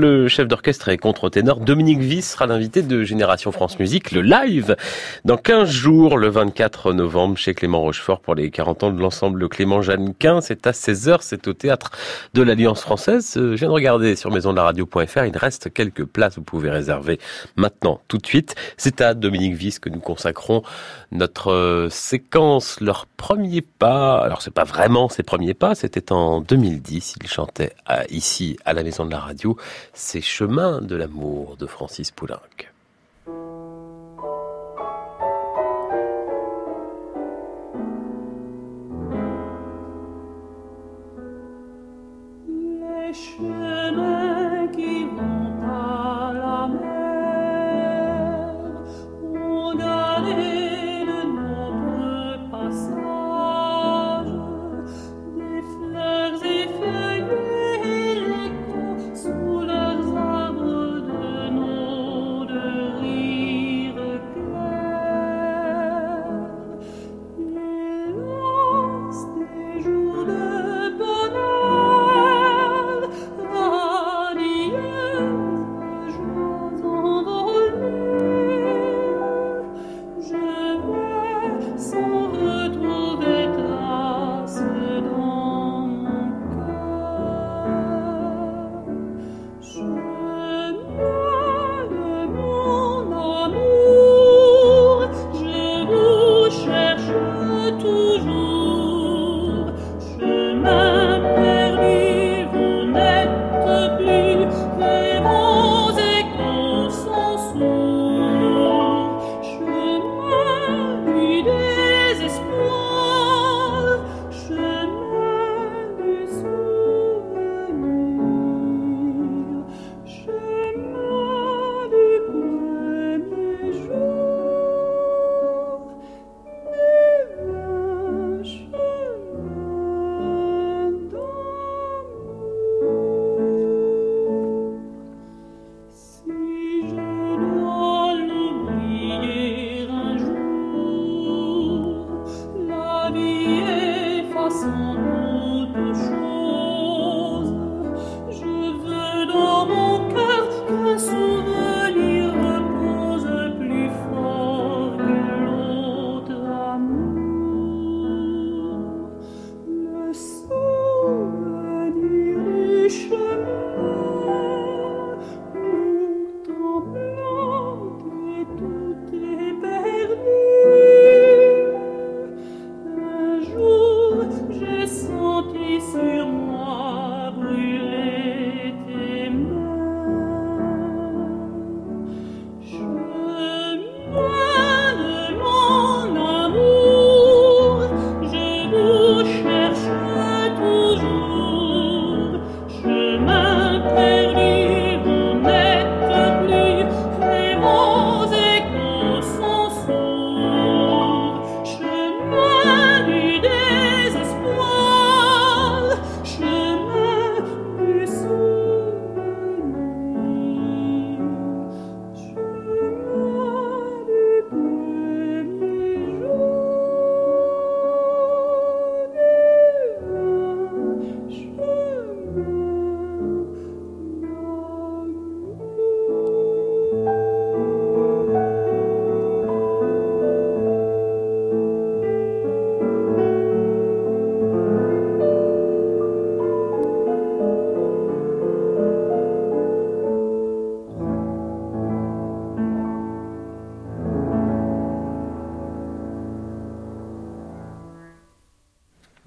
Le chef d'orchestre et contre-ténor Dominique Viss sera l'invité de Génération France Musique, le live, dans 15 jours, le 24 novembre, chez Clément Rochefort pour les 40 ans de l'ensemble Clément Jeannequin. C'est à 16h, c'est au théâtre de l'Alliance Française. Euh, je viens de regarder sur maisondelaradio.fr, il reste quelques places, vous pouvez réserver maintenant, tout de suite. C'est à Dominique Viss que nous consacrons notre euh, séquence, leur premier pas. Alors c'est pas vraiment ses premiers pas, c'était en 2010, il chantait ici à la Maison de la Radio ces chemins de l'amour de Francis Poulenc. So.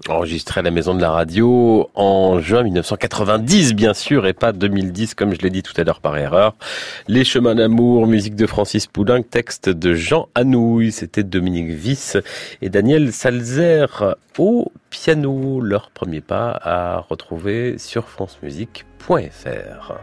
Enregistré à la Maison de la Radio en juin 1990, bien sûr, et pas 2010, comme je l'ai dit tout à l'heure par erreur. Les chemins d'amour, musique de Francis Poulenc, texte de Jean Anouilh, c'était Dominique Viss et Daniel Salzer au piano. Leur premier pas à retrouver sur francemusique.fr.